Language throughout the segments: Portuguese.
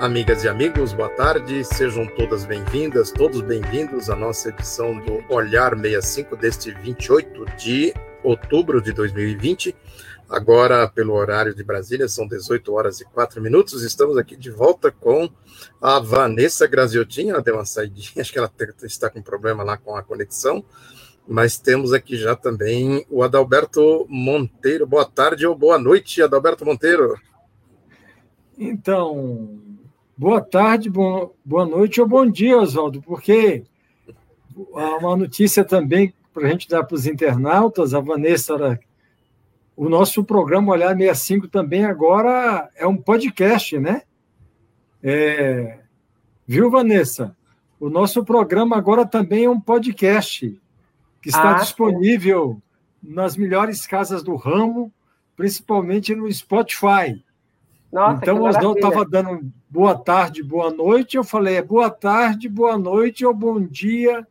Amigas e amigos, boa tarde. Sejam todas bem-vindas, todos bem-vindos à nossa edição do Olhar 65 deste 28 de outubro de 2020. Agora, pelo horário de Brasília, são 18 horas e 4 minutos. Estamos aqui de volta com a Vanessa Graziotin. Ela deu uma saidinha, acho que ela está com problema lá com a conexão. Mas temos aqui já também o Adalberto Monteiro. Boa tarde ou boa noite, Adalberto Monteiro. Então, Boa tarde, boa noite ou bom dia, Oswaldo, porque há uma notícia também para a gente dar para os internautas, a Vanessa, o nosso programa Olhar 65 também agora é um podcast, né? É, viu, Vanessa? O nosso programa agora também é um podcast que está ah, disponível nas melhores casas do ramo, principalmente no Spotify. Nossa, então, o estava dando boa tarde, boa noite. Eu falei, é boa tarde, boa noite ou bom dia,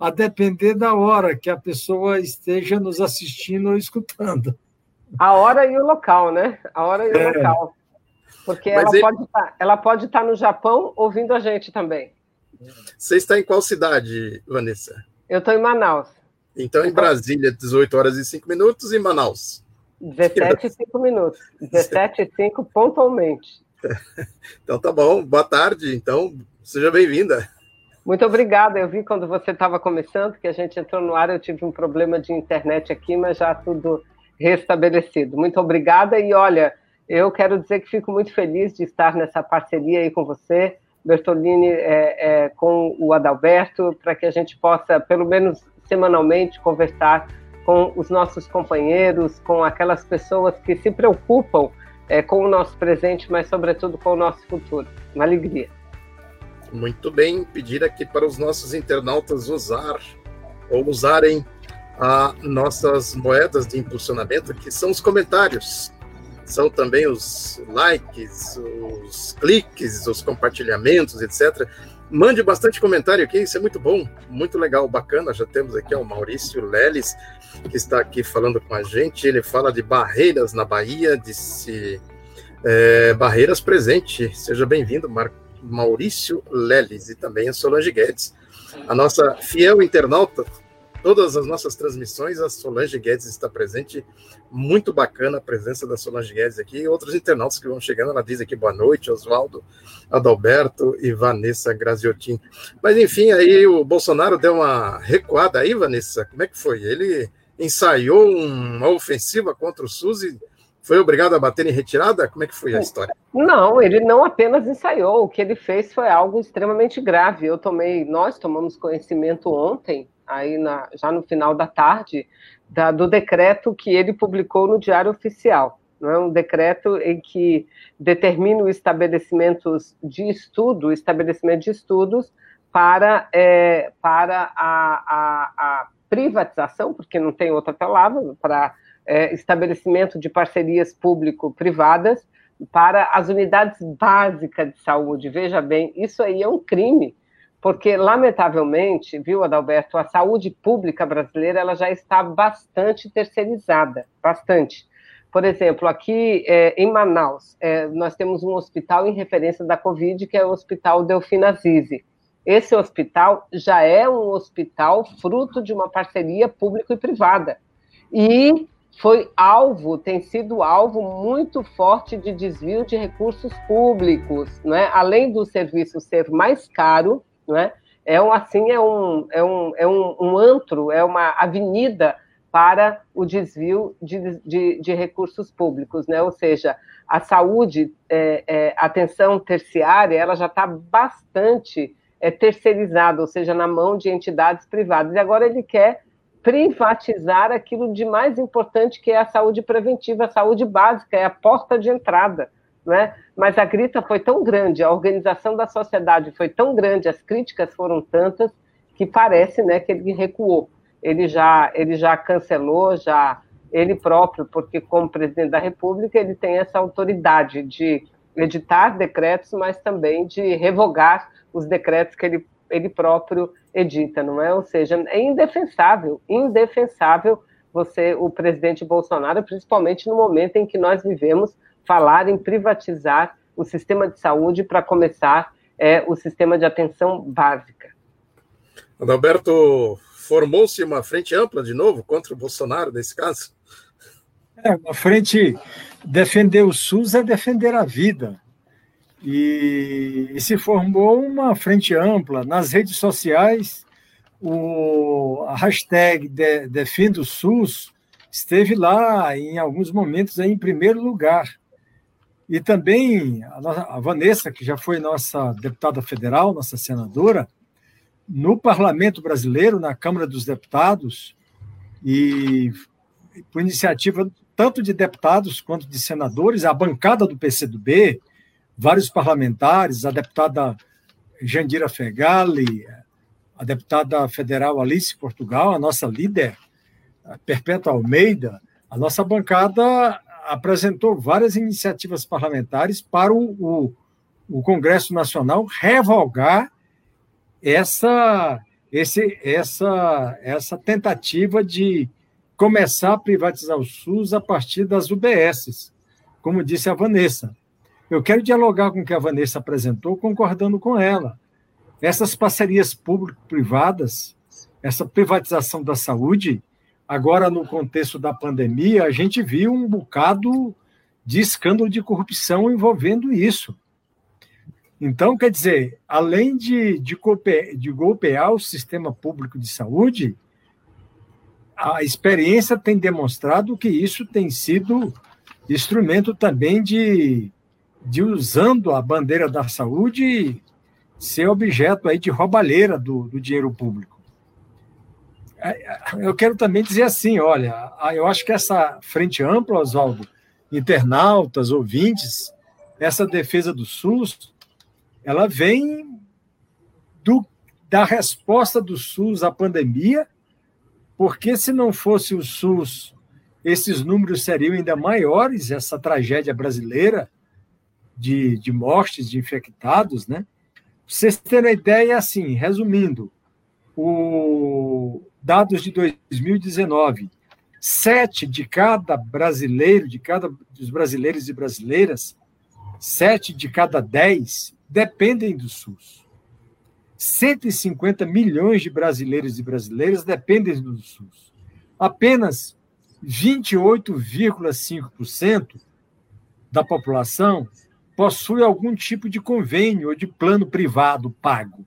a depender da hora que a pessoa esteja nos assistindo ou escutando. A hora e o local, né? A hora e o é. local. Porque ela, ele... pode estar, tá, ela pode estar tá no Japão ouvindo a gente também. Você está em qual cidade, Vanessa? Eu estou em Manaus. Então, em Brasília, 18 horas e 5 minutos, e em Manaus? 17 e 5 minutos. 17 e 5 pontualmente. Então tá bom. Boa tarde. Então, seja bem-vinda. Muito obrigada. Eu vi quando você estava começando que a gente entrou no ar, eu tive um problema de internet aqui, mas já tudo restabelecido. Muito obrigada. E olha, eu quero dizer que fico muito feliz de estar nessa parceria aí com você, Bertolini, é, é, com o Adalberto, para que a gente possa, pelo menos semanalmente, conversar com os nossos companheiros, com aquelas pessoas que se preocupam é, com o nosso presente, mas sobretudo com o nosso futuro. Uma alegria. Muito bem, pedir aqui para os nossos internautas usar ou usarem a nossas moedas de impulsionamento, que são os comentários. São também os likes, os cliques, os compartilhamentos, etc. Mande bastante comentário aqui, isso é muito bom, muito legal, bacana. Já temos aqui o Maurício Leles, que está aqui falando com a gente. Ele fala de barreiras na Bahia, disse é, Barreiras Presente. Seja bem-vindo, Maurício Leles, e também a Solange Guedes, a nossa fiel internauta. Todas as nossas transmissões, a Solange Guedes está presente. Muito bacana a presença da Solange Guedes aqui. E outros internautas que vão chegando, ela diz aqui boa noite, Oswaldo, Adalberto e Vanessa Graziotin. Mas enfim, aí o Bolsonaro deu uma recuada aí, Vanessa. Como é que foi? Ele ensaiou uma ofensiva contra o SUS e foi obrigado a bater em retirada? Como é que foi a história? Não, ele não apenas ensaiou, o que ele fez foi algo extremamente grave. Eu tomei, nós tomamos conhecimento ontem, aí na, já no final da tarde, da, do decreto que ele publicou no Diário Oficial. Não é um decreto em que determina os estabelecimentos de estudo, estabelecimento de estudos para, é, para a, a, a privatização, porque não tem outra palavra, para é, estabelecimento de parcerias público-privadas para as unidades básicas de saúde. Veja bem, isso aí é um crime, porque, lamentavelmente, viu, Adalberto, a saúde pública brasileira ela já está bastante terceirizada, bastante. Por exemplo, aqui é, em Manaus, é, nós temos um hospital em referência da Covid, que é o Hospital Delfina Zizi. Esse hospital já é um hospital fruto de uma parceria público e privada. E foi alvo, tem sido alvo muito forte de desvio de recursos públicos, né? além do serviço ser mais caro, né? é um, assim, é, um, é, um, é um, um antro, é uma avenida para o desvio de, de, de recursos públicos, né? ou seja, a saúde, é, é, atenção terciária, ela já está bastante é, terceirizada, ou seja, na mão de entidades privadas. E agora ele quer privatizar aquilo de mais importante que é a saúde preventiva, a saúde básica, é a porta de entrada. Né? Mas a grita foi tão grande, a organização da sociedade foi tão grande, as críticas foram tantas, que parece né, que ele recuou. Ele já, ele já cancelou, já ele próprio, porque como presidente da República ele tem essa autoridade de editar decretos, mas também de revogar os decretos que ele, ele próprio edita, não é? Ou seja, é indefensável, indefensável você, o presidente Bolsonaro, principalmente no momento em que nós vivemos, falar em privatizar o sistema de saúde para começar é, o sistema de atenção básica. Adalberto, formou-se uma frente ampla de novo contra o Bolsonaro nesse caso? É, uma frente. Defender o SUS é defender a vida. E, e se formou uma frente ampla. Nas redes sociais, o, a hashtag de, Defenda o SUS esteve lá, em alguns momentos, aí, em primeiro lugar. E também a, Vanessa, que já foi nossa deputada federal, nossa senadora, no Parlamento Brasileiro, na Câmara dos Deputados, e por iniciativa tanto de deputados quanto de senadores, a bancada do PCdoB, vários parlamentares, a deputada Jandira Fegali, a deputada federal Alice Portugal, a nossa líder, Perpétua Almeida, a nossa bancada apresentou várias iniciativas parlamentares para o, o, o Congresso Nacional revogar essa, esse, essa, essa tentativa de começar a privatizar o SUS a partir das UBSs, como disse a Vanessa. Eu quero dialogar com o que a Vanessa apresentou, concordando com ela. Essas parcerias público-privadas, essa privatização da saúde, agora no contexto da pandemia, a gente viu um bocado de escândalo de corrupção envolvendo isso. Então, quer dizer, além de, de, golpear, de golpear o sistema público de saúde, a experiência tem demonstrado que isso tem sido instrumento também de de usando a bandeira da saúde ser objeto aí de roubalheira do, do dinheiro público. É, é, eu quero também dizer assim, olha, eu acho que essa frente ampla, Oswaldo, internautas, ouvintes, essa defesa do SUS, ela vem do, da resposta do SUS à pandemia, porque se não fosse o SUS, esses números seriam ainda maiores, essa tragédia brasileira, de, de mortes, de infectados, né? vocês terem uma ideia, assim, resumindo, o dados de 2019, sete de cada brasileiro, de cada dos brasileiros e brasileiras, sete de cada dez dependem do SUS. 150 milhões de brasileiros e brasileiras dependem do SUS. Apenas 28,5% da população possui algum tipo de convênio ou de plano privado pago.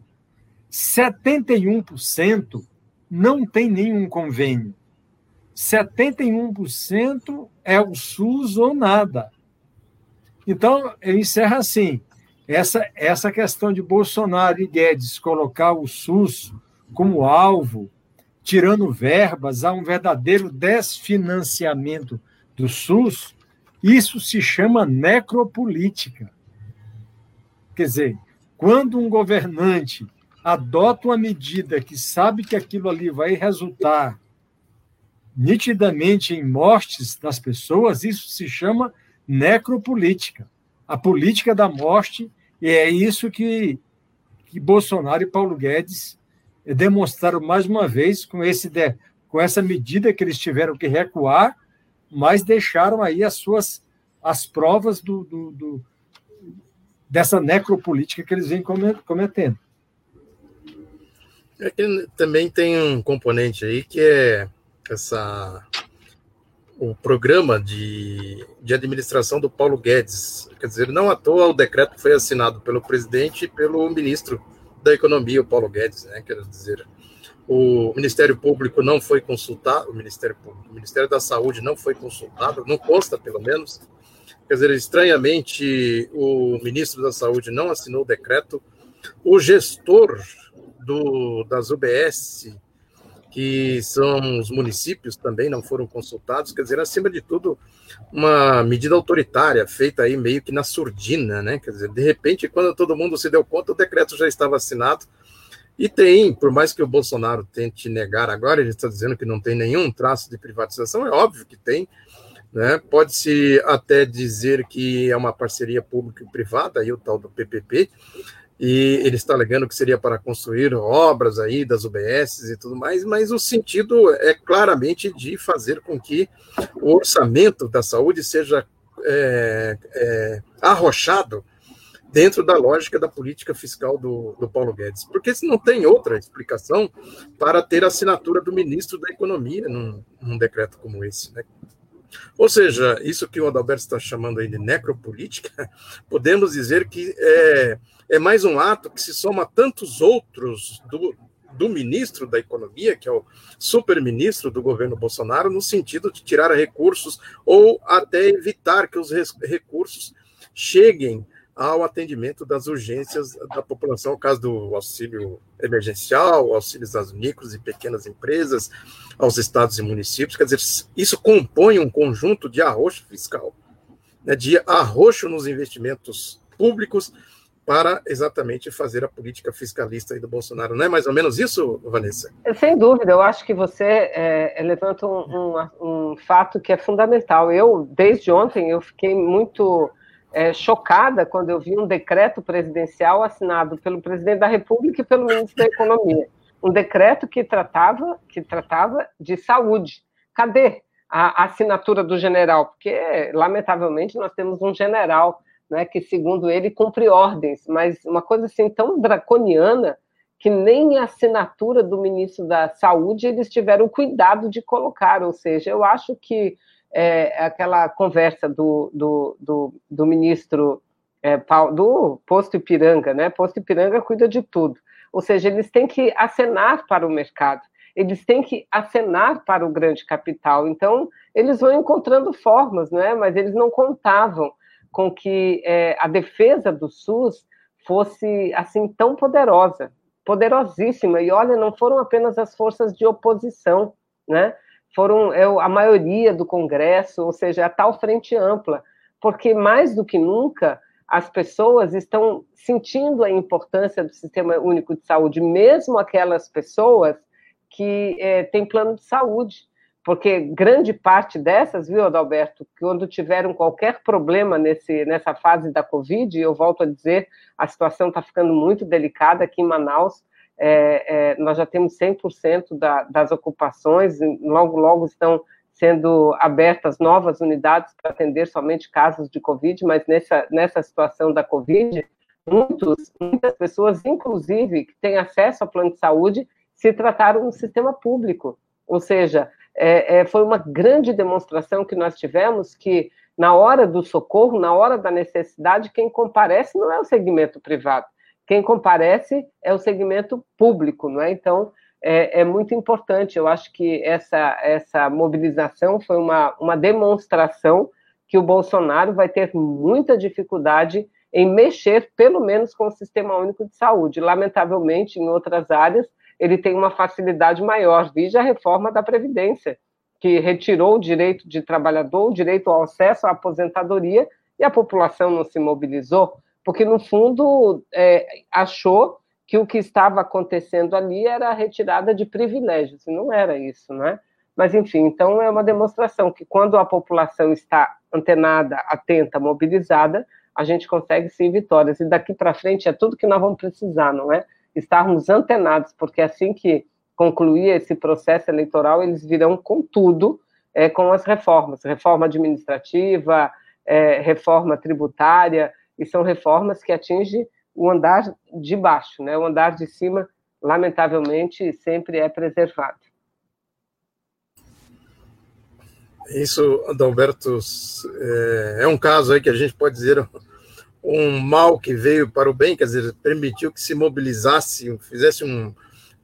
71% não tem nenhum convênio. 71% é o SUS ou nada. Então, eu encerro assim. Essa, essa questão de Bolsonaro e Guedes colocar o SUS como alvo, tirando verbas, há um verdadeiro desfinanciamento do SUS, isso se chama necropolítica. Quer dizer, quando um governante adota uma medida que sabe que aquilo ali vai resultar nitidamente em mortes das pessoas, isso se chama necropolítica. A política da morte, e é isso que, que Bolsonaro e Paulo Guedes demonstraram mais uma vez com, esse, com essa medida que eles tiveram que recuar mas deixaram aí as suas as provas do, do, do dessa necropolítica que eles vêm cometendo. É que também tem um componente aí que é essa o programa de, de administração do Paulo Guedes. Quer dizer, não à toa o decreto foi assinado pelo presidente e pelo ministro da Economia, o Paulo Guedes, né? Quer dizer, o Ministério Público não foi consultado, o Ministério Público, o Ministério da Saúde não foi consultado, não consta pelo menos. Quer dizer, estranhamente, o ministro da Saúde não assinou o decreto. O gestor do, das UBS, que são os municípios, também não foram consultados. Quer dizer, acima de tudo, uma medida autoritária feita aí meio que na surdina, né? Quer dizer, de repente, quando todo mundo se deu conta, o decreto já estava assinado e tem, por mais que o Bolsonaro tente negar agora, ele está dizendo que não tem nenhum traço de privatização, é óbvio que tem. Né? Pode-se até dizer que é uma parceria público-privada, aí o tal do PPP, e ele está alegando que seria para construir obras aí das UBS e tudo mais, mas o sentido é claramente de fazer com que o orçamento da saúde seja é, é, arrochado dentro da lógica da política fiscal do, do Paulo Guedes. Porque não tem outra explicação para ter a assinatura do ministro da Economia num, num decreto como esse. Né? Ou seja, isso que o Adalberto está chamando aí de necropolítica, podemos dizer que é, é mais um ato que se soma a tantos outros do, do ministro da Economia, que é o super-ministro do governo Bolsonaro, no sentido de tirar recursos ou até evitar que os recursos cheguem ao atendimento das urgências da população, no caso do auxílio emergencial, auxílios às micros e pequenas empresas, aos estados e municípios. Quer dizer, isso compõe um conjunto de arroxo fiscal, né, de arroxo nos investimentos públicos para exatamente fazer a política fiscalista do Bolsonaro. Não é mais ou menos isso, Vanessa? Sem dúvida, eu acho que você é, levanta um, um, um fato que é fundamental. Eu, desde ontem, eu fiquei muito é, chocada quando eu vi um decreto presidencial assinado pelo presidente da República e pelo ministro da Economia. Um decreto que tratava, que tratava de saúde. Cadê a assinatura do general? Porque, lamentavelmente, nós temos um general né, que, segundo ele, cumpre ordens, mas uma coisa assim tão draconiana que nem a assinatura do ministro da Saúde eles tiveram cuidado de colocar. Ou seja, eu acho que é, aquela conversa do, do, do, do ministro é, do Posto Ipiranga, né? Posto Ipiranga cuida de tudo. Ou seja, eles têm que acenar para o mercado, eles têm que acenar para o grande capital. Então, eles vão encontrando formas, né? mas eles não contavam com que é, a defesa do SUS fosse assim tão poderosa, poderosíssima. E olha, não foram apenas as forças de oposição, né? foram é, a maioria do Congresso, ou seja, a tal frente ampla, porque mais do que nunca as pessoas estão sentindo a importância do Sistema Único de Saúde, mesmo aquelas pessoas que é, têm plano de saúde, porque grande parte dessas, viu, Adalberto, quando tiveram qualquer problema nesse, nessa fase da Covid, eu volto a dizer, a situação está ficando muito delicada aqui em Manaus, é, é, nós já temos 100% da, das ocupações, logo, logo estão sendo abertas novas unidades para atender somente casos de Covid, mas nessa, nessa situação da Covid, muitos, muitas pessoas, inclusive, que têm acesso ao plano de saúde, se trataram no sistema público. Ou seja, é, é, foi uma grande demonstração que nós tivemos que, na hora do socorro, na hora da necessidade, quem comparece não é o segmento privado, quem comparece é o segmento público, não é? Então, é, é, muito importante. Eu acho que essa, essa mobilização foi uma, uma demonstração que o Bolsonaro vai ter muita dificuldade em mexer, pelo menos, com o Sistema Único de Saúde. Lamentavelmente, em outras áreas, ele tem uma facilidade maior. Veja a reforma da Previdência, que retirou o direito de trabalhador, o direito ao acesso à aposentadoria, e a população não se mobilizou porque no fundo é, achou que o que estava acontecendo ali era a retirada de privilégios, e não era isso, né? Mas, enfim, então é uma demonstração que quando a população está antenada, atenta, mobilizada, a gente consegue sim vitórias. E daqui para frente é tudo que nós vamos precisar, não é? Estarmos antenados, porque assim que concluir esse processo eleitoral, eles virão com tudo, é, com as reformas, reforma administrativa, é, reforma tributária, e são reformas que atingem o andar de baixo, né? O andar de cima, lamentavelmente, sempre é preservado. Isso, Adalberto, é, é um caso aí que a gente pode dizer um mal que veio para o bem, quer dizer, permitiu que se mobilizasse, fizesse um,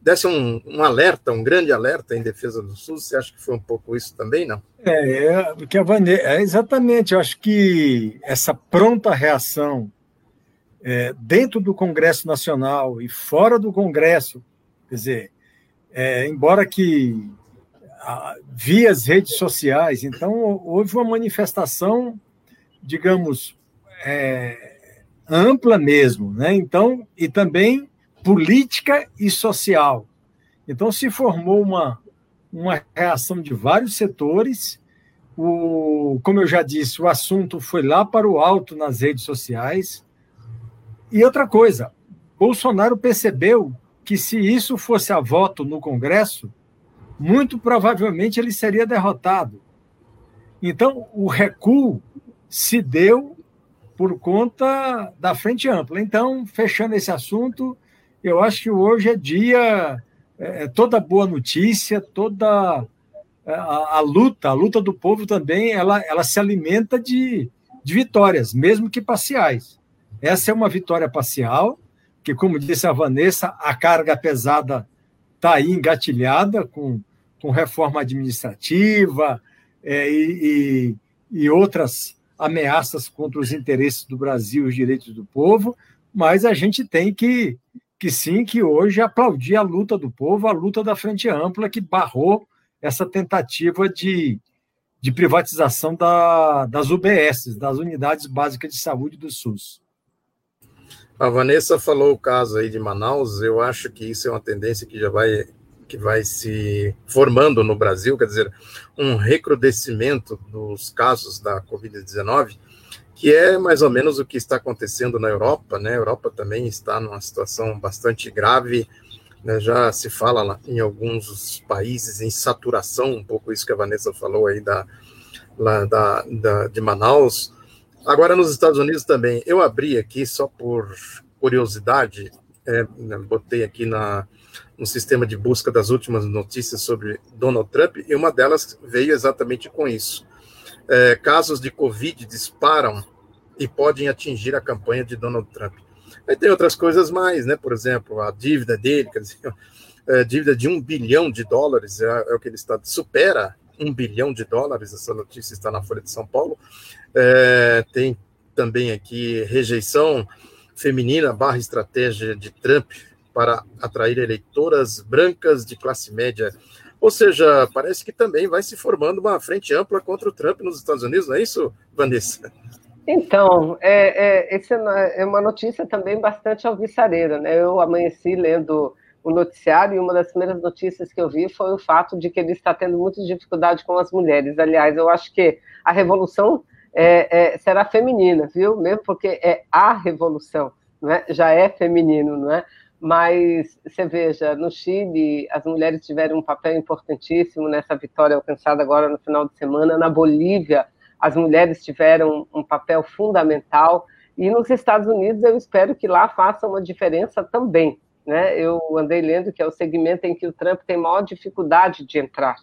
desse um, um, alerta, um grande alerta em defesa do SUS. Você acha que foi um pouco isso também, não? É, é que a é exatamente. Eu acho que essa pronta reação é, dentro do Congresso Nacional e fora do Congresso, quer dizer, é, embora que via as redes sociais, então houve uma manifestação, digamos, é, ampla mesmo, né? Então e também política e social. Então, se formou uma, uma reação de vários setores. O, como eu já disse, o assunto foi lá para o alto nas redes sociais. E outra coisa, Bolsonaro percebeu que se isso fosse a voto no Congresso, muito provavelmente ele seria derrotado. Então, o recuo se deu por conta da frente ampla. Então, fechando esse assunto, eu acho que hoje é dia, é, é toda boa notícia, toda é, a, a, luta, a luta do povo também, ela, ela se alimenta de, de vitórias, mesmo que parciais. Essa é uma vitória parcial, que, como disse a Vanessa, a carga pesada está aí engatilhada com, com reforma administrativa é, e, e, e outras ameaças contra os interesses do Brasil e os direitos do povo, mas a gente tem que, que sim, que hoje aplaudir a luta do povo, a luta da Frente Ampla, que barrou essa tentativa de, de privatização da, das UBS, das Unidades Básicas de Saúde do SUS. A Vanessa falou o caso aí de Manaus, eu acho que isso é uma tendência que já vai que vai se formando no Brasil, quer dizer, um recrudescimento dos casos da Covid-19, que é mais ou menos o que está acontecendo na Europa, né? A Europa também está numa situação bastante grave, né? já se fala lá, em alguns países em saturação, um pouco isso que a Vanessa falou aí da, lá da, da, de Manaus. Agora, nos Estados Unidos também, eu abri aqui só por curiosidade, é, né, botei aqui na, no sistema de busca das últimas notícias sobre Donald Trump, e uma delas veio exatamente com isso. É, casos de Covid disparam e podem atingir a campanha de Donald Trump. Aí tem outras coisas mais, né? Por exemplo, a dívida dele, quer dizer, é, dívida de um bilhão de dólares, é, é, o que ele está, supera um bilhão de dólares, essa notícia está na Folha de São Paulo. É, tem também aqui rejeição feminina barra estratégia de Trump para atrair eleitoras brancas de classe média. Ou seja, parece que também vai se formando uma frente ampla contra o Trump nos Estados Unidos, não é isso, Vanessa? Então, é, é, essa é uma notícia também bastante alvissareira. Né? Eu amanheci lendo o noticiário e uma das primeiras notícias que eu vi foi o fato de que ele está tendo muita dificuldade com as mulheres. Aliás, eu acho que a revolução é, é, será feminina, viu? Mesmo porque é a revolução, não é? já é feminino, não é? Mas você veja, no Chile, as mulheres tiveram um papel importantíssimo nessa vitória alcançada agora no final de semana. Na Bolívia, as mulheres tiveram um papel fundamental. E nos Estados Unidos, eu espero que lá faça uma diferença também. Né? Eu andei lendo que é o segmento em que o Trump tem maior dificuldade de entrar,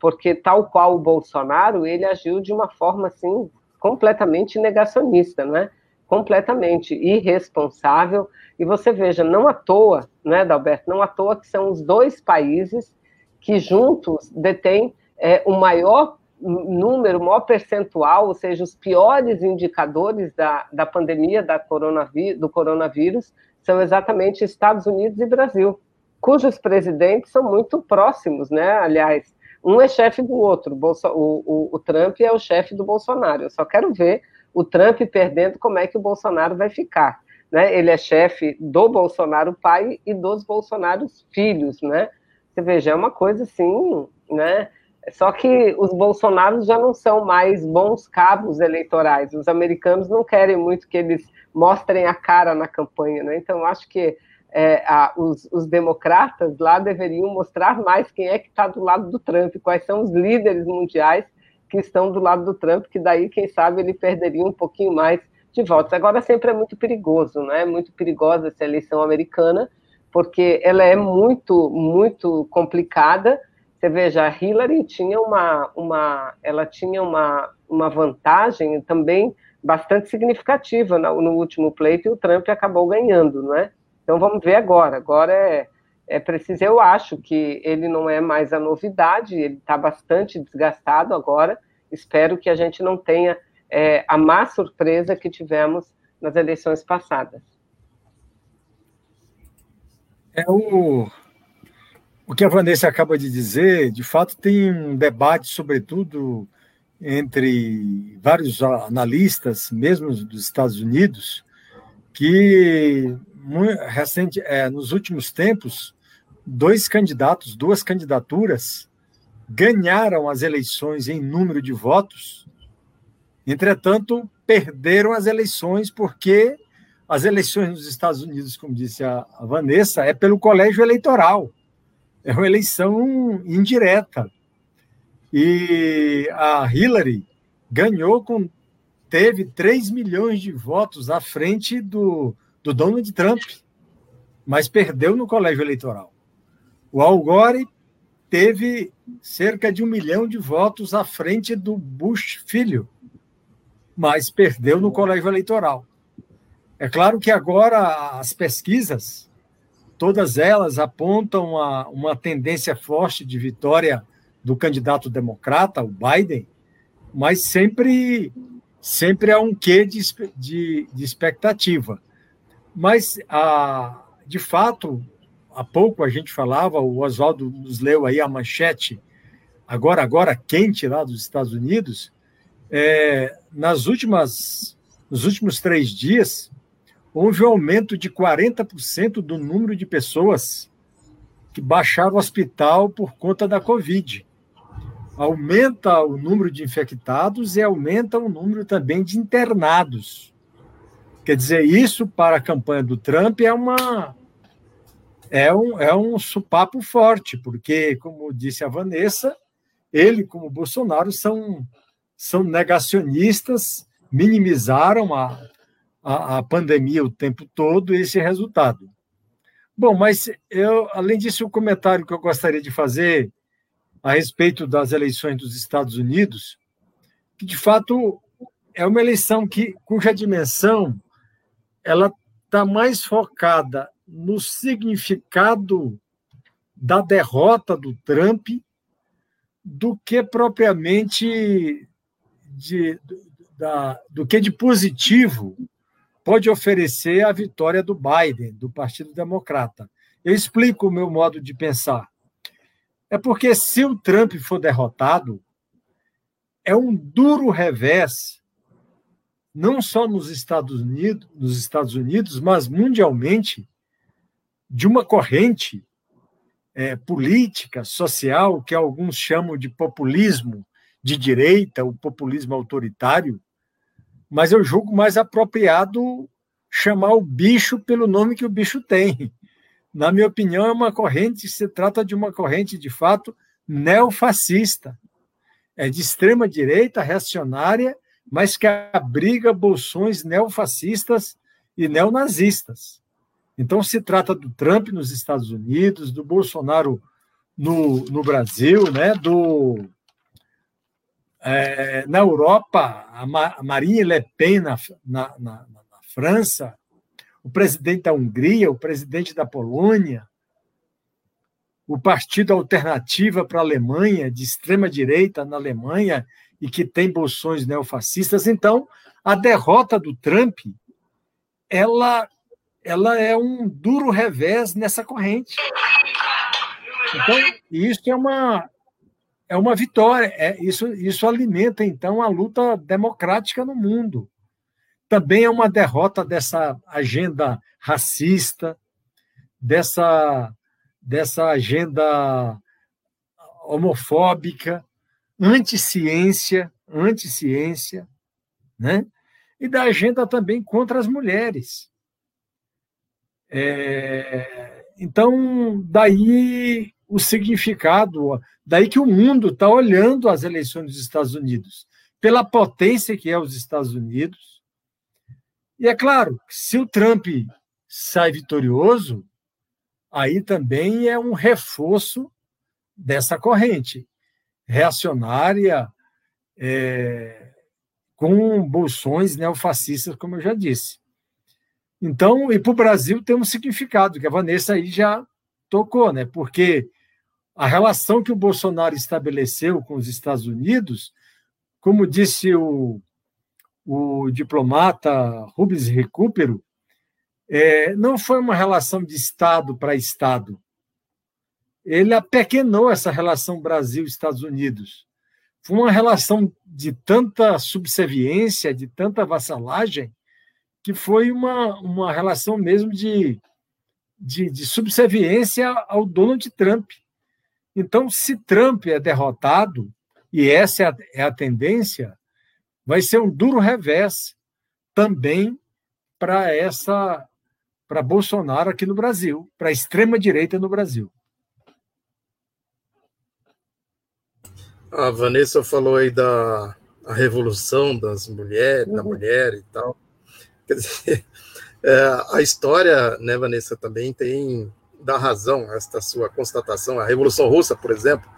porque, tal qual o Bolsonaro, ele agiu de uma forma assim completamente negacionista, né? Completamente irresponsável. E você veja, não à toa, né, Dalberto, não à toa que são os dois países que juntos detêm é, o maior número, o maior percentual, ou seja, os piores indicadores da, da pandemia da coronavírus, do coronavírus são exatamente Estados Unidos e Brasil, cujos presidentes são muito próximos, né? Aliás, um é chefe do outro. O, o, o Trump é o chefe do Bolsonaro. Eu só quero ver o Trump perdendo, como é que o Bolsonaro vai ficar? Né? Ele é chefe do Bolsonaro pai e dos Bolsonaros filhos, né? Você veja, é uma coisa assim, né? Só que os Bolsonaros já não são mais bons cabos eleitorais. Os americanos não querem muito que eles mostrem a cara na campanha, né? Então, acho que é, a, os, os, democratas lá deveriam mostrar mais quem é que está do lado do Trump, quais são os líderes mundiais que estão do lado do Trump, que daí, quem sabe, ele perderia um pouquinho mais de votos. Agora, sempre é muito perigoso, né? É muito perigosa essa eleição americana, porque ela é muito, muito complicada. Você veja, a Hillary tinha uma, uma, ela tinha uma, uma vantagem também bastante significativa no, no último pleito e o Trump acabou ganhando, não é? Então vamos ver agora. Agora é, é preciso, eu acho que ele não é mais a novidade, ele está bastante desgastado agora. Espero que a gente não tenha é, a má surpresa que tivemos nas eleições passadas. É o, o que a Vanessa acaba de dizer, de fato, tem um debate, sobretudo entre vários analistas, mesmo dos Estados Unidos, que recente, é, nos últimos tempos, dois candidatos, duas candidaturas, ganharam as eleições em número de votos, entretanto, perderam as eleições porque as eleições nos Estados Unidos, como disse a, Vanessa, é pelo colégio eleitoral. É uma eleição indireta. E a Hillary ganhou com teve 3 milhões de votos à frente do, do Donald Trump, mas perdeu no colégio eleitoral. O Al Gore teve cerca de um milhão de votos à frente do Bush filho, mas perdeu no colégio eleitoral. É claro que agora as pesquisas, todas elas apontam uma, uma tendência forte de vitória do candidato democrata, o Biden, mas sempre, sempre há um quê de, de, de expectativa. Mas, a, de fato, há pouco a gente falava, o Oswaldo nos leu aí a manchete, agora, agora quente lá dos Estados Unidos, é, nas últimas, nos últimos três dias, houve um aumento de 40% do número de pessoas que baixaram o hospital por conta da Covid. Aumenta o número de infectados e aumenta o número também de internados. Quer dizer, isso para a campanha do Trump é uma é um, é um supapo forte, porque, como disse a Vanessa, ele, como Bolsonaro, são, são negacionistas, minimizaram a, a, a pandemia o tempo todo esse resultado. Bom, mas eu, além disso, o comentário que eu gostaria de fazer a respeito das eleições dos Estados Unidos, que de fato é uma eleição que, cuja dimensão ela está mais focada no significado da derrota do Trump do que propriamente de, da, do que de positivo pode oferecer a vitória do Biden, do Partido Democrata. Eu explico o meu modo de pensar. É porque se o Trump for derrotado, é um duro revés, não só nos Estados Unidos, nos Estados Unidos, mas mundialmente, de uma corrente é, política, social, que alguns chamam de populismo de direita, o populismo autoritário, mas eu julgo mais apropriado chamar o bicho pelo nome que o bicho tem. Na minha opinião, é uma corrente, se trata de uma corrente de fato neofascista. É de extrema direita, reacionária, mas que abriga bolsões neofascistas e neonazistas. Então, se trata do Trump nos Estados Unidos, do Bolsonaro no, no Brasil, né, do é, na Europa, a, Marine Le Pen na, na, na, na França, o presidente da Hungria, o presidente da Polônia, o Partido Alternativa para a Alemanha, de extrema direita na Alemanha, e que tem bolsões neofascistas. Então, a derrota do Trump, ela, ela é um duro revés nessa corrente. Então, isso é uma, é uma vitória. É, isso, isso alimenta, então, a luta democrática no mundo. Também é uma derrota dessa agenda racista, dessa, dessa agenda homofóbica, anti-ciência, anti-ciência, né? e da agenda também contra as mulheres. É, então, daí o significado, daí que o mundo está olhando as eleições dos Estados Unidos, pela potência que é os Estados Unidos. E é claro, se o Trump sai vitorioso, aí também é um reforço dessa corrente reacionária, é, com bolsões neofascistas, como eu já disse. Então, e para o Brasil tem um significado, que a Vanessa aí já tocou, né? Porque a relação que o Bolsonaro estabeleceu com os Estados Unidos, como disse o, o diplomata Rubens Recupero, é, não foi uma relação de Estado para Estado. Ele apequenou essa relação Brasil-Estados Unidos. Foi uma relação de tanta subserviência, de tanta vassalagem, que foi uma, uma relação mesmo de, de, de subserviência ao Donald Trump. Então, se Trump é derrotado, e essa é a, é a tendência, vai ser um duro revés também para essa para Bolsonaro aqui no Brasil, para a extrema direita no Brasil. A Vanessa falou aí da, a revolução das mulheres, uhum. da mulher e tal. Quer dizer, é, a história, né, Vanessa, também tem dá razão esta sua constatação. A Revolução Russa, por exemplo,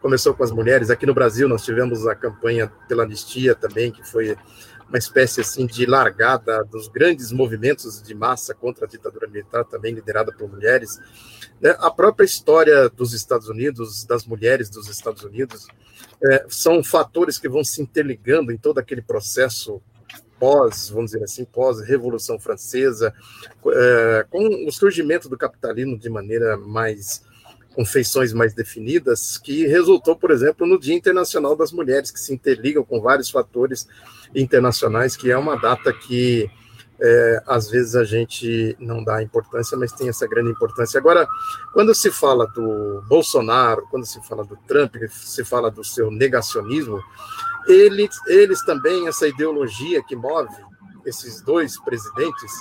começou com as mulheres. Aqui no Brasil nós tivemos a campanha pela anistia também, que foi uma espécie assim de largada dos grandes movimentos de massa contra a ditadura militar, também liderada por mulheres. Né? A própria história dos Estados Unidos, das mulheres dos Estados Unidos, é, são fatores que vão se interligando em todo aquele processo pós, vamos dizer assim, pós-revolução francesa, é, com o surgimento do capitalismo de maneira mais com feições mais definidas, que resultou, por exemplo, no Dia Internacional das Mulheres, que se interligam com vários fatores internacionais, que é uma data que é, às vezes a gente não dá importância, mas tem essa grande importância. Agora, quando se fala do Bolsonaro, quando se fala do Trump, se fala do seu negacionismo, eles, eles também, essa ideologia que move esses dois presidentes,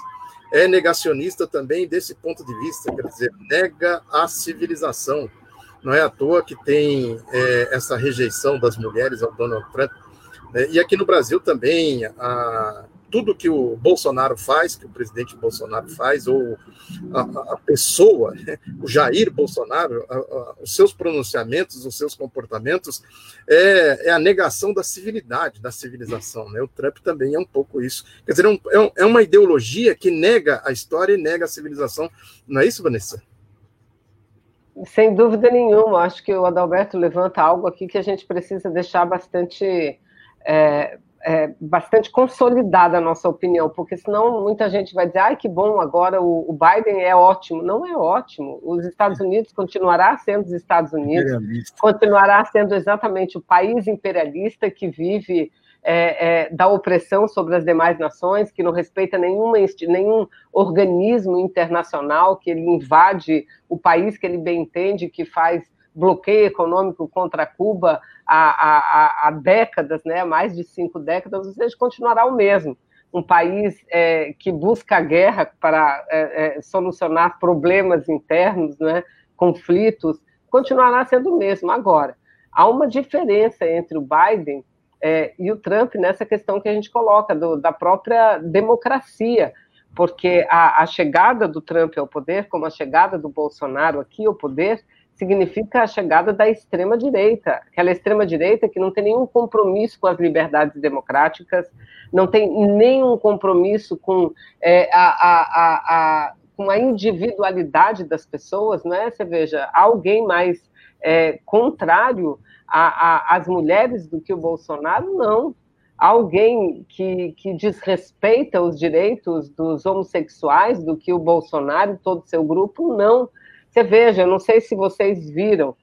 é negacionista também desse ponto de vista, quer dizer, nega a civilização. Não é à toa que tem é, essa rejeição das mulheres ao Donald Trump. Né? E aqui no Brasil também, a, tudo que o Bolsonaro faz, que o presidente Bolsonaro faz, ou a, a pessoa, né, o Jair Bolsonaro, a, a, os seus pronunciamentos, os seus comportamentos, é, é, a negação da civilidade, da civilização. Né? O Trump também é um pouco isso. Quer dizer, é, um, é uma ideologia que nega a história e nega a civilização. Não é isso, Vanessa? Sem dúvida nenhuma. Acho que o Adalberto levanta algo aqui que a gente precisa deixar bastante. É, é, bastante consolidada a nossa opinião, porque senão muita gente vai dizer, ai, que bom, agora o, o Biden é ótimo. Não é ótimo. Os Estados Unidos continuará sendo os Estados Unidos, continuará sendo exatamente o país imperialista que vive é, é, da opressão sobre as demais nações, que não respeita nenhuma, nenhum organismo internacional, que ele invade o país que ele bem entende, que faz bloqueio econômico contra Cuba há, há, há décadas, né, mais de cinco décadas, ou seja, continuará o mesmo. Um país é, que busca a guerra para é, é, solucionar problemas internos, né, conflitos, continuará sendo o mesmo. Agora, há uma diferença entre o Biden é, e o Trump nessa questão que a gente coloca, do, da própria democracia, porque a, a chegada do Trump ao poder, como a chegada do Bolsonaro aqui ao poder, significa a chegada da extrema-direita, aquela extrema-direita que não tem nenhum compromisso com as liberdades democráticas, não tem nenhum compromisso com, é, a, a, a, com a individualidade das pessoas, não é? Você veja, alguém mais é, contrário às mulheres do que o Bolsonaro, não. Alguém que, que desrespeita os direitos dos homossexuais do que o Bolsonaro e todo seu grupo, não você veja, não sei se vocês viram,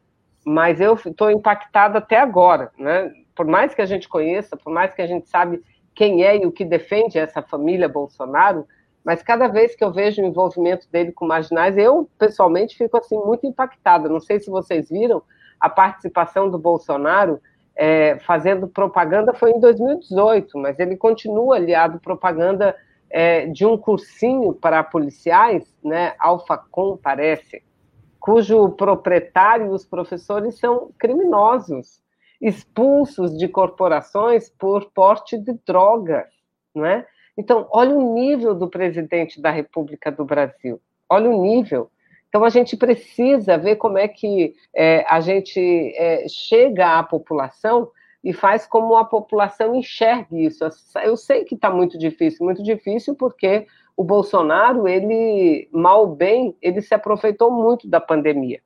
mas eu estou impactada até agora, né? Por mais que a gente conheça, por mais que a gente sabe quem é e o que defende essa família Bolsonaro, mas cada vez que eu vejo o envolvimento dele com marginais, eu pessoalmente fico assim muito impactada. Não sei se vocês viram a participação do Bolsonaro é, fazendo propaganda foi em 2018, mas ele continua aliado propaganda é, de um cursinho para policiais, né? Alfacom parece, cujo proprietário os professores são criminosos, expulsos de corporações por porte de drogas, não é? Então, olha o nível do presidente da República do Brasil, olha o nível. Então, a gente precisa ver como é que é, a gente é, chega à população e faz como a população enxergue isso. Eu sei que está muito difícil, muito difícil porque o Bolsonaro, ele, mal ou bem, ele se aproveitou muito da pandemia.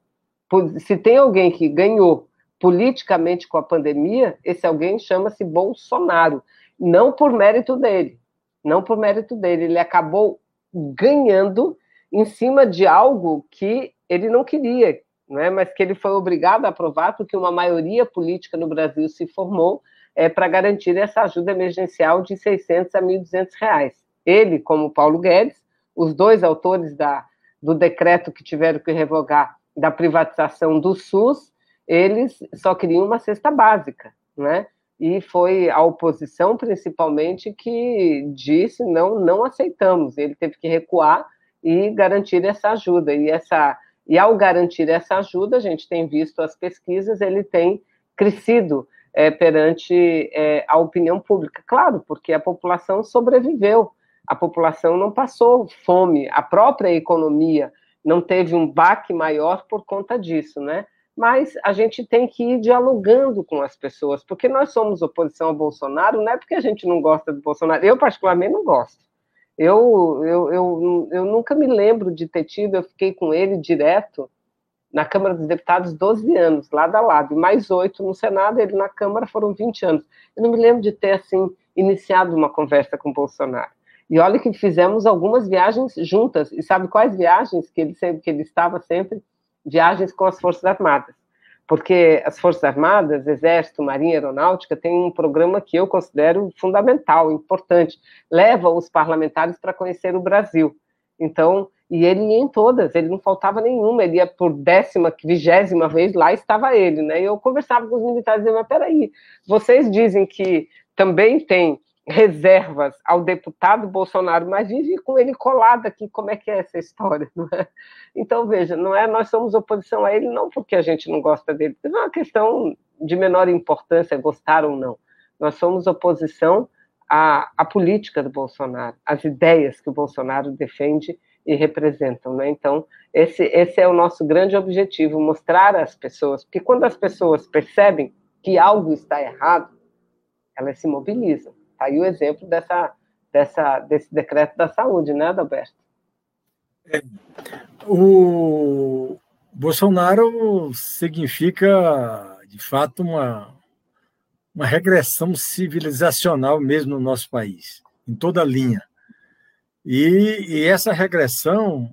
Se tem alguém que ganhou politicamente com a pandemia, esse alguém chama-se Bolsonaro. Não por mérito dele, não por mérito dele. Ele acabou ganhando em cima de algo que ele não queria, né? mas que ele foi obrigado a aprovar porque uma maioria política no Brasil se formou é, para garantir essa ajuda emergencial de 600 a 1.200 reais ele como Paulo Guedes, os dois autores da, do decreto que tiveram que revogar da privatização do SUS, eles só queriam uma cesta básica, né? E foi a oposição, principalmente, que disse não, não aceitamos. Ele teve que recuar e garantir essa ajuda. E essa e ao garantir essa ajuda, a gente tem visto as pesquisas, ele tem crescido é, perante é, a opinião pública. Claro, porque a população sobreviveu, a população não passou fome, a própria economia não teve um baque maior por conta disso, né? Mas a gente tem que ir dialogando com as pessoas, porque nós somos oposição ao Bolsonaro, não é porque a gente não gosta do Bolsonaro, eu particularmente não gosto. Eu, eu, eu, eu nunca me lembro de ter tido, eu fiquei com ele direto na Câmara dos Deputados 12 anos, lado a lado, mais oito no Senado, ele na Câmara foram 20 anos. Eu não me lembro de ter, assim, iniciado uma conversa com o Bolsonaro. E olha que fizemos algumas viagens juntas, e sabe quais viagens que ele sempre, que ele estava sempre? Viagens com as Forças Armadas. Porque as Forças Armadas, Exército, Marinha, Aeronáutica, tem um programa que eu considero fundamental, importante. Leva os parlamentares para conhecer o Brasil. Então, e ele ia em todas, ele não faltava nenhuma, ele ia por décima, vigésima vez, lá estava ele, né? E eu conversava com os militares e dizia, mas peraí, vocês dizem que também tem reservas ao deputado Bolsonaro, mas vive com ele colado aqui, como é que é essa história? É? Então, veja, não é nós somos oposição a ele não porque a gente não gosta dele, é uma questão de menor importância, gostar ou não. Nós somos oposição à, à política do Bolsonaro, às ideias que o Bolsonaro defende e representam, né? Então, esse, esse é o nosso grande objetivo, mostrar às pessoas, porque quando as pessoas percebem que algo está errado, elas se mobilizam. Está aí o exemplo dessa, dessa, desse decreto da saúde, né, Adalberto? É, o Bolsonaro significa, de fato, uma, uma regressão civilizacional mesmo no nosso país, em toda a linha. E, e, essa regressão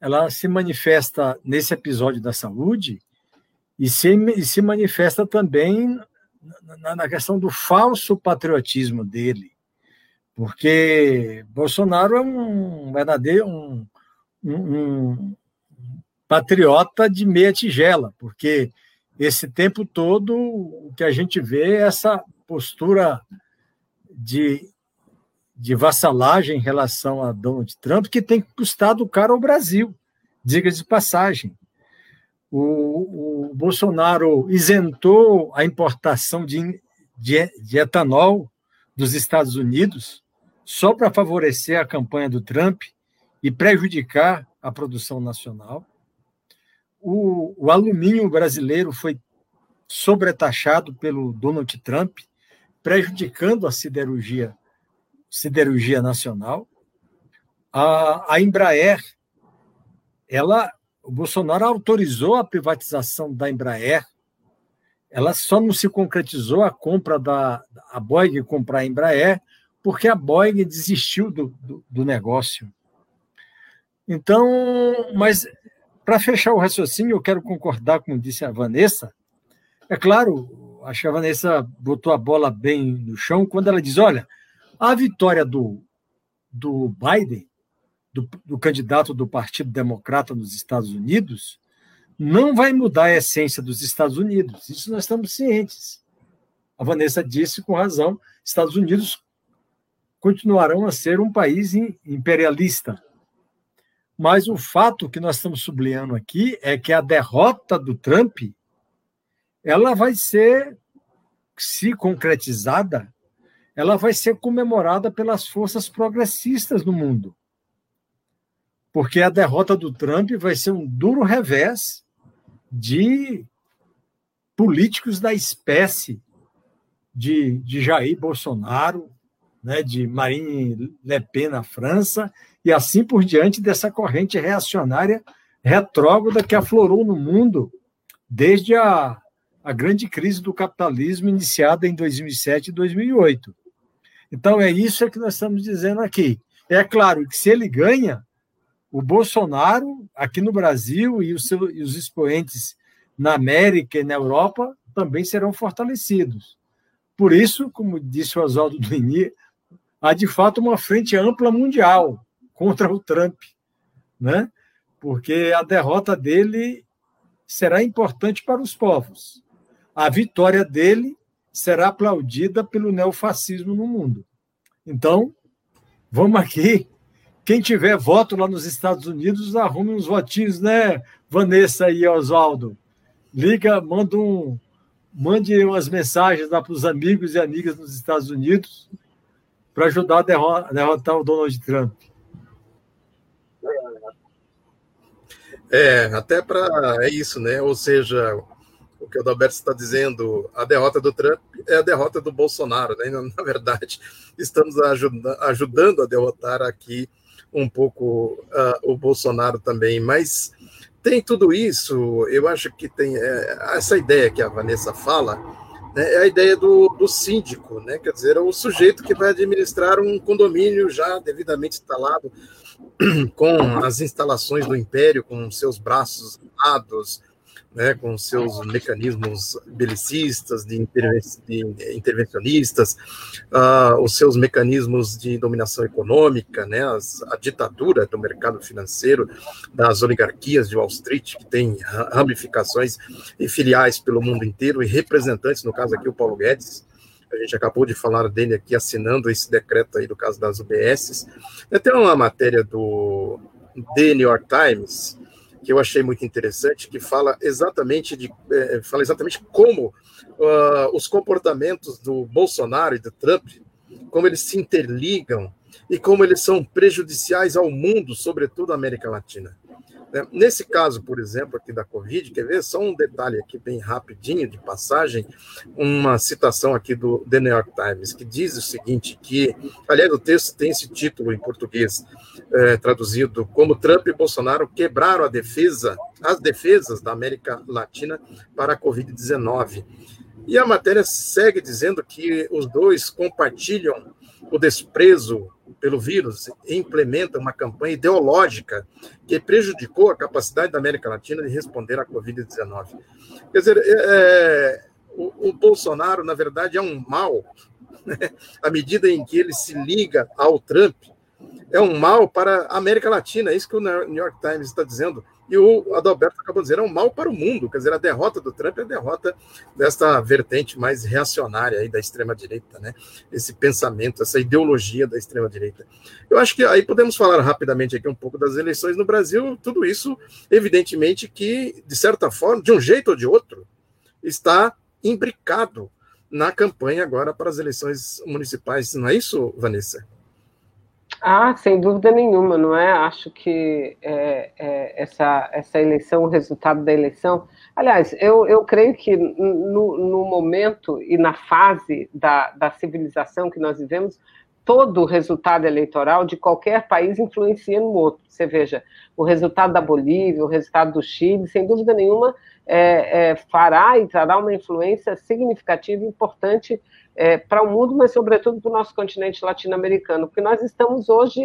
ela se manifesta nesse episódio da saúde e se, e se manifesta também na, na, questão do falso patriotismo dele, porque Bolsonaro é um verdadeiro um, um, um patriota de meia tigela, porque esse tempo todo o que a gente vê é essa postura de de vassalagem em relação a Donald Trump que tem custado caro ao Brasil, diga de passagem. O, o, Bolsonaro isentou a importação de, de, de etanol dos Estados Unidos só para favorecer a campanha do Trump e prejudicar a produção nacional. O, o alumínio brasileiro foi sobretaxado pelo Donald Trump, prejudicando a siderurgia Siderurgia Nacional. A, a Embraer, ela, o Bolsonaro autorizou a privatização da Embraer, ela só não se concretizou a compra da a Boeing comprar a Embraer, porque a Boeing desistiu do, do, do negócio. Então, mas para fechar o raciocínio, eu quero concordar com disse a Vanessa. É claro, acho que a Vanessa botou a bola bem no chão quando ela diz: olha, a vitória do, do Biden, do, do candidato do Partido Democrata nos Estados Unidos, não vai mudar a essência dos Estados Unidos. Isso nós estamos cientes. A Vanessa disse com razão: Estados Unidos continuarão a ser um país imperialista. Mas o fato que nós estamos sublinhando aqui é que a derrota do Trump ela vai ser, se concretizada, ela vai ser comemorada pelas forças progressistas no mundo. Porque a derrota do Trump vai ser um duro revés de políticos da espécie de, de Jair Bolsonaro, né, de Marine Le Pen na França, e assim por diante dessa corrente reacionária retrógrada que aflorou no mundo desde a, a grande crise do capitalismo iniciada em 2007 e 2008. Então, é isso que nós estamos dizendo aqui. É claro que se ele ganha, o Bolsonaro, aqui no Brasil, e os, seus, e os expoentes na América e na Europa também serão fortalecidos. Por isso, como disse o Oswaldo Duini, há de fato uma frente ampla mundial contra o Trump, né? porque a derrota dele será importante para os povos. A vitória dele será aplaudida pelo neofascismo no mundo. Então, vamos aqui. Quem tiver voto lá nos Estados Unidos, arrume uns votinhos, né, Vanessa e Oswaldo? Liga, manda um, mande umas mensagens lá para os amigos e amigas nos Estados Unidos para ajudar a derrotar o Donald Trump. É, até para. É isso, né? Ou seja, o que o Adalberto está dizendo, a derrota do Trump é a derrota do Bolsonaro, né? Na verdade, estamos ajuda, ajudando a derrotar aqui um pouco uh, o Bolsonaro também, mas tem tudo isso, eu acho que tem é, essa ideia que a Vanessa fala, né, é a ideia do, do síndico, né? Quer dizer, o sujeito que vai administrar um condomínio já devidamente instalado, com as instalações do Império, com seus braços armados, né, com seus mecanismos belicistas, de, intervencionistas, uh, os seus mecanismos de dominação econômica, né, as, a ditadura do mercado financeiro, das oligarquias de Wall Street, que tem ramificações e filiais pelo mundo inteiro, e representantes, no caso aqui o Paulo Guedes, a gente acabou de falar dele aqui assinando esse decreto aí do caso das UBSs. Tem uma matéria do The New York Times, que eu achei muito interessante, que fala exatamente de é, fala exatamente como uh, os comportamentos do Bolsonaro e do Trump, como eles se interligam e como eles são prejudiciais ao mundo, sobretudo à América Latina. Né? Nesse caso, por exemplo, aqui da Covid, quer ver? Só um detalhe aqui bem rapidinho de passagem, uma citação aqui do The New York Times, que diz o seguinte, que, aliás, o texto tem esse título em português, é, traduzido como Trump e Bolsonaro quebraram a defesa, as defesas da América Latina para a Covid-19. E a matéria segue dizendo que os dois compartilham o desprezo pelo vírus implementa uma campanha ideológica que prejudicou a capacidade da América Latina de responder à Covid-19. Quer dizer, é, é, o, o, Bolsonaro, na verdade, é um mal, né? à medida em que ele se liga ao Trump, é um mal para a América Latina, é isso que o New York Times está dizendo. E o Adalberto acabou dizer, é um mal para o mundo. Quer dizer, a derrota do Trump é a derrota desta vertente mais reacionária aí da extrema-direita, né? Esse pensamento, essa ideologia da extrema-direita. Eu acho que aí podemos falar rapidamente aqui um pouco das eleições no Brasil. Tudo isso, evidentemente, que, de certa forma, de um jeito ou de outro, está imbricado na campanha agora para as eleições municipais. Não é isso, Vanessa? Ah, sem dúvida nenhuma, não é? Acho que é, é, essa, essa eleição, o resultado da eleição. Aliás, eu, eu creio que no, no momento e na fase da, da civilização que nós vivemos, todo resultado eleitoral de qualquer país influencia no outro. Você veja, o resultado da Bolívia, o resultado do Chile, sem dúvida nenhuma, é, é, fará e trará uma influência significativa e importante é, para o mundo, mas sobretudo para o nosso continente latino-americano, porque nós estamos hoje,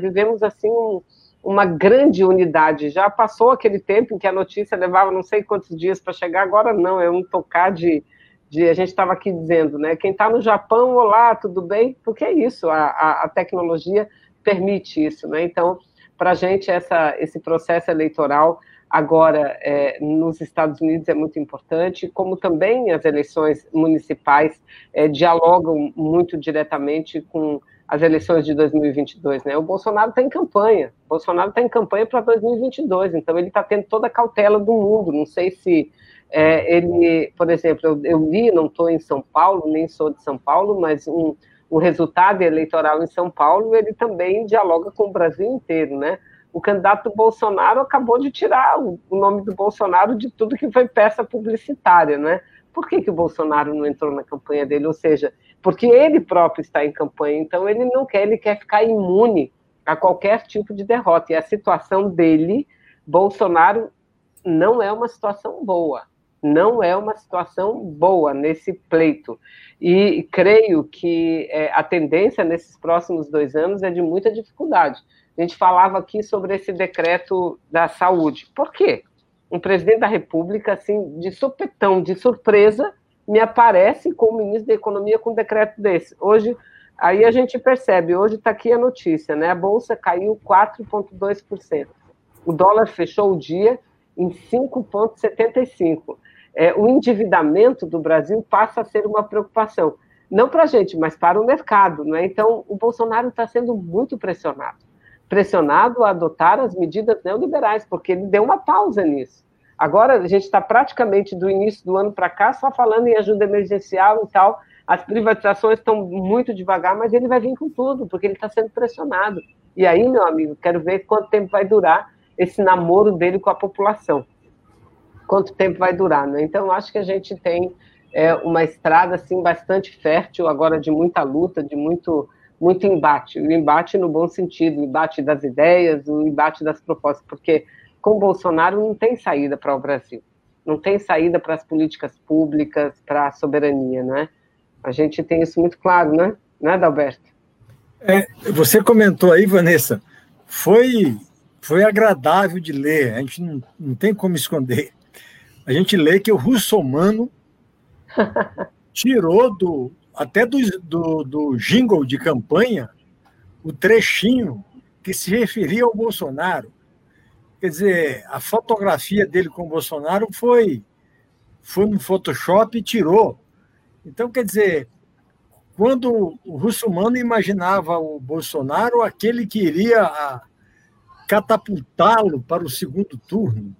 vivemos assim um, uma grande unidade. Já passou aquele tempo em que a notícia levava não sei quantos dias para chegar, agora não, é um tocar de. de a gente estava aqui dizendo, né? Quem está no Japão, olá, tudo bem? Porque é isso, a, a, a tecnologia permite isso, né? Então, para a gente, essa, esse processo eleitoral agora é, nos Estados Unidos é muito importante, como também as eleições municipais é, dialogam muito diretamente com as eleições de 2022, né? O Bolsonaro está em campanha, o Bolsonaro está em campanha para 2022, então ele está tendo toda a cautela do mundo. Não sei se é, ele, por exemplo, eu, eu li, não estou em São Paulo, nem sou de São Paulo, mas um, o resultado eleitoral em São Paulo ele também dialoga com o Brasil inteiro, né? O candidato Bolsonaro acabou de tirar o nome do Bolsonaro de tudo que foi peça publicitária, né? Por que, que o Bolsonaro não entrou na campanha dele? Ou seja, porque ele próprio está em campanha, então ele não quer, ele quer ficar imune a qualquer tipo de derrota. E a situação dele, Bolsonaro, não é uma situação boa. Não é uma situação boa nesse pleito. E creio que é, a tendência nesses próximos dois anos é de muita dificuldade a gente falava aqui sobre esse decreto da saúde. Por quê? Um presidente da República, assim, de supetão, de surpresa, me aparece com o ministro da Economia com um decreto desse. Hoje, aí a gente percebe, hoje está aqui a notícia, né? A Bolsa caiu 4,2%. O dólar fechou o dia em 5,75%. É, o endividamento do Brasil passa a ser uma preocupação. Não para a gente, mas para o mercado. Né? Então, o Bolsonaro está sendo muito pressionado pressionado a adotar as medidas neoliberais, porque ele deu uma pausa nisso. Agora a gente está praticamente do início do ano para cá só falando em ajuda emergencial e tal. As privatizações estão muito devagar, mas ele vai vir com tudo, porque ele está sendo pressionado. E aí, meu amigo, quero ver quanto tempo vai durar esse namoro dele com a população. Quanto tempo vai durar, né? Então, acho que a gente tem é, uma estrada assim bastante fértil agora de muita luta, de muito muito embate, o embate no bom sentido, o embate das ideias, o embate das propostas, porque com Bolsonaro não tem saída para o Brasil, não tem saída para as políticas públicas, para a soberania, né? A gente tem isso muito claro, né? Né, Adalberto? É, você comentou aí, Vanessa, foi, foi agradável de ler, a gente não, não tem como esconder. A gente lê que o russomano tirou do, até do, do, do jingle de campanha o trechinho que se referia ao Bolsonaro. Quer dizer, a fotografia dele com o Bolsonaro foi, foi no Photoshop e tirou. Então, quer dizer, quando o russomano imaginava o Bolsonaro aquele que iria catapultá-lo para o segundo turno.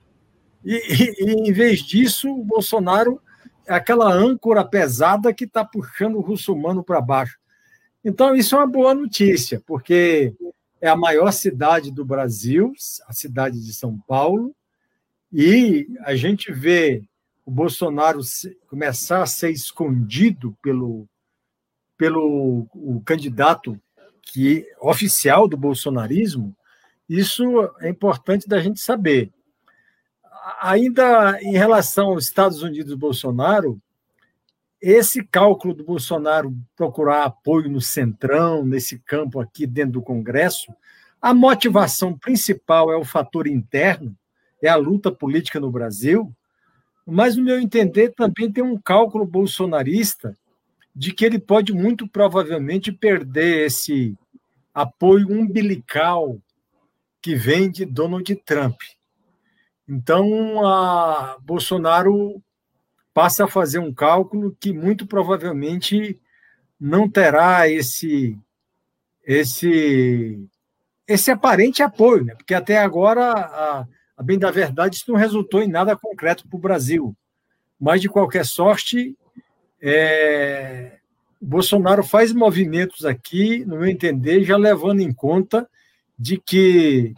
E, e, e, em vez disso, o Bolsonaro é aquela âncora pesada que está puxando o russomano para baixo. Então, isso é uma boa notícia, porque é a maior cidade do Brasil, a cidade de São Paulo, e a gente vê o Bolsonaro começar a ser escondido pelo, pelo o candidato que oficial do bolsonarismo, isso é importante da gente saber. Ainda em relação aos Estados Unidos e Bolsonaro, esse cálculo do Bolsonaro procurar apoio no centrão, nesse campo aqui dentro do Congresso, a motivação principal é o fator interno, é a luta política no Brasil, mas, no meu entender, também tem um cálculo bolsonarista de que ele pode muito provavelmente perder esse apoio umbilical que vem de Donald Trump. Então, a Bolsonaro passa a fazer um cálculo que muito provavelmente não terá esse esse esse aparente apoio, né? porque até agora, a, a bem da verdade, isso não resultou em nada concreto para o Brasil. Mas, de qualquer sorte, é, Bolsonaro faz movimentos aqui, no meu entender, já levando em conta de que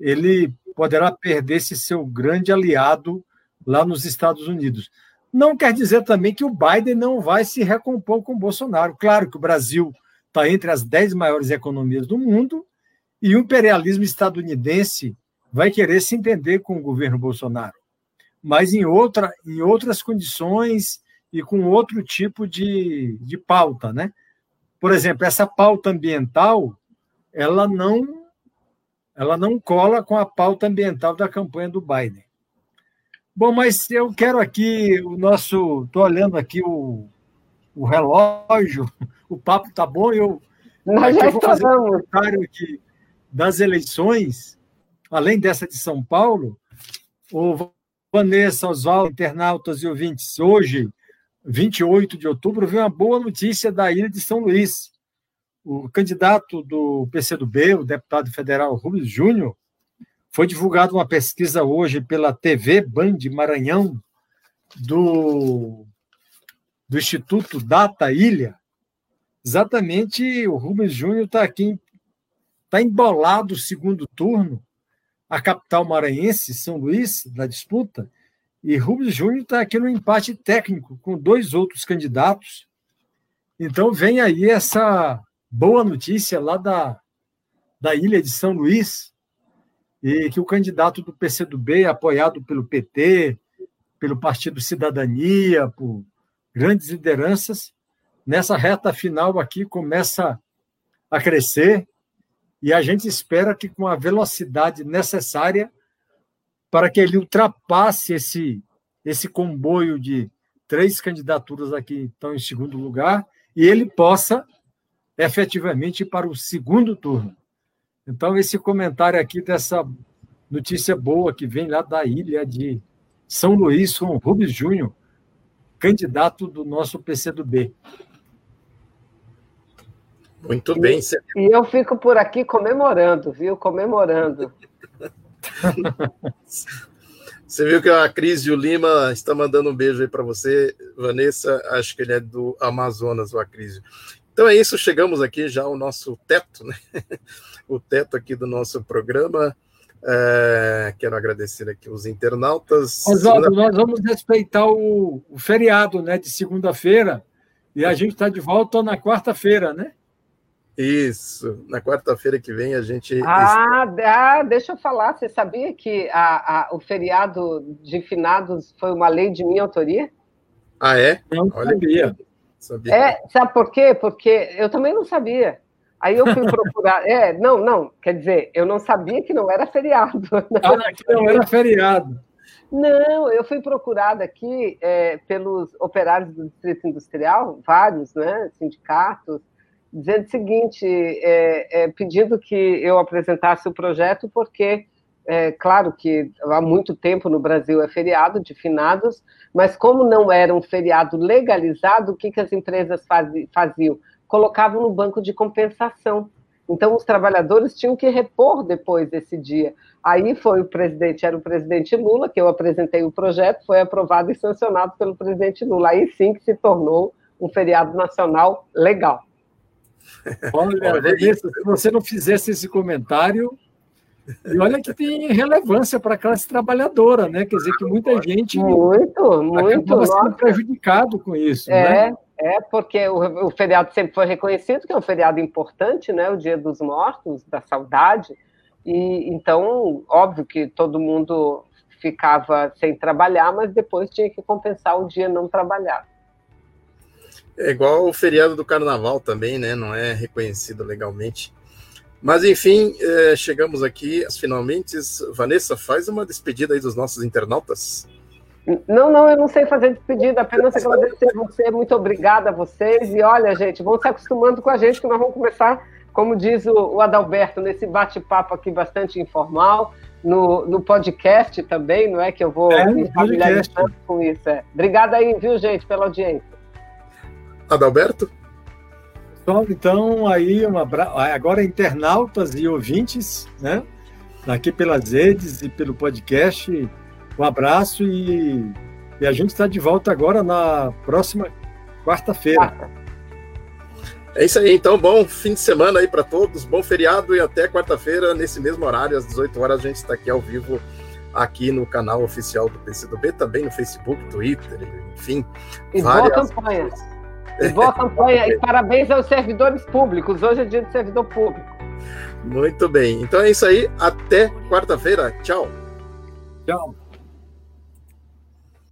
ele poderá perder esse seu grande aliado lá nos Estados Unidos. Não quer dizer também que o Biden não vai se recompor com o Bolsonaro. Claro que o Brasil está entre as dez maiores economias do mundo e o imperialismo estadunidense vai querer se entender com o governo Bolsonaro, mas em, outra, em outras condições e com outro tipo de, de pauta. Né? Por exemplo, essa pauta ambiental ela não ela não cola com a pauta ambiental da campanha do Biden. Bom, mas eu quero aqui o nosso. Estou olhando aqui o, o relógio, o papo está bom, eu, Nós já eu vou fazer um comentário aqui das eleições, além dessa de São Paulo, o Vanessa, Oswaldo, internautas e ouvintes, hoje, 28 de outubro, veio uma boa notícia da ilha de São Luís o candidato do PCdoB, o deputado federal Rubens Júnior, foi divulgada uma pesquisa hoje pela TV Band Maranhão, do, do Instituto Data Ilha. Exatamente, o Rubens Júnior está aqui, está embolado o segundo turno, a capital maranhense, São Luís, da disputa, e Rubens Júnior está aqui no empate técnico com dois outros candidatos. Então vem aí essa boa notícia lá da, da ilha de São Luís, e que o candidato do PCdoB, apoiado pelo PT, pelo Partido Cidadania, por grandes lideranças, nessa reta final aqui começa a crescer e a gente espera que com a velocidade necessária para que ele ultrapasse esse esse comboio de três candidaturas aqui estão em segundo lugar e ele possa efetivamente para o segundo turno. Então, esse comentário aqui dessa notícia boa que vem lá da ilha de São Luís com Rubens Júnior, candidato do nosso PCdoB. Muito bem. E eu fico por aqui comemorando, viu? Comemorando. Você viu que a Cris e o Lima está mandando um beijo aí para você, Vanessa. Acho que ele é do Amazonas, o Acrísio. Então é isso, chegamos aqui já ao nosso teto, né? o teto aqui do nosso programa. É, quero agradecer aqui os internautas. Oswaldo, nós vamos respeitar o, o feriado né, de segunda-feira e a gente está de volta na quarta-feira, né? Isso, na quarta-feira que vem a gente. Ah, ah, deixa eu falar. Você sabia que a, a, o feriado de finados foi uma lei de minha autoria? Ah, é? Não Olha sabia. Sabia. É, sabe por quê? Porque eu também não sabia. Aí eu fui procurar. É, não, não, quer dizer, eu não sabia que não era feriado. Ah, que não era feriado. Não, eu fui procurada aqui é, pelos operários do Distrito Industrial, vários, né, sindicatos, dizendo o seguinte, é, é, pedindo que eu apresentasse o projeto, porque, é, claro que há muito tempo no Brasil é feriado de finados, mas como não era um feriado legalizado, o que, que as empresas faziam? colocavam no banco de compensação. Então, os trabalhadores tinham que repor depois desse dia. Aí foi o presidente, era o presidente Lula, que eu apresentei o projeto, foi aprovado e sancionado pelo presidente Lula. Aí sim que se tornou um feriado nacional legal. Olha, Olha se você não fizesse esse comentário, e olha que tem relevância para a classe trabalhadora, né? Quer dizer que muita gente muito, muito sendo prejudicado com isso. É, né? É, porque o, o, feriado sempre foi reconhecido que é um feriado importante, né? O Dia dos Mortos, da saudade. E então, óbvio que todo mundo ficava sem trabalhar, mas depois tinha que compensar o dia não trabalhado. É igual o feriado do Carnaval também, né? Não é reconhecido legalmente. Mas enfim, é, chegamos aqui finalmente. Vanessa, faz uma despedida aí dos nossos internautas. Não, não, eu não sei fazer despedida, apenas agradecer você, muito obrigada a vocês. E olha, gente, vão se acostumando com a gente, que nós vamos começar, como diz o, o Adalberto, nesse bate-papo aqui bastante informal, no, no podcast também, não é? Que eu vou é, me familiarizando com isso. É. Obrigada aí, viu, gente, pela audiência. Adalberto? Bom, então, aí, uma, agora internautas e ouvintes, né? Aqui pelas redes e pelo podcast um abraço e, e a gente está de volta agora na próxima quarta-feira. É isso aí, então, bom fim de semana aí para todos, bom feriado e até quarta-feira, nesse mesmo horário, às 18 horas, a gente está aqui ao vivo, aqui no canal oficial do PCdoB, também no Facebook, Twitter, enfim. E várias... boa campanha. E boa campanha e parabéns aos servidores públicos, hoje é dia de servidor público. Muito bem, então é isso aí, até quarta-feira, tchau. Tchau.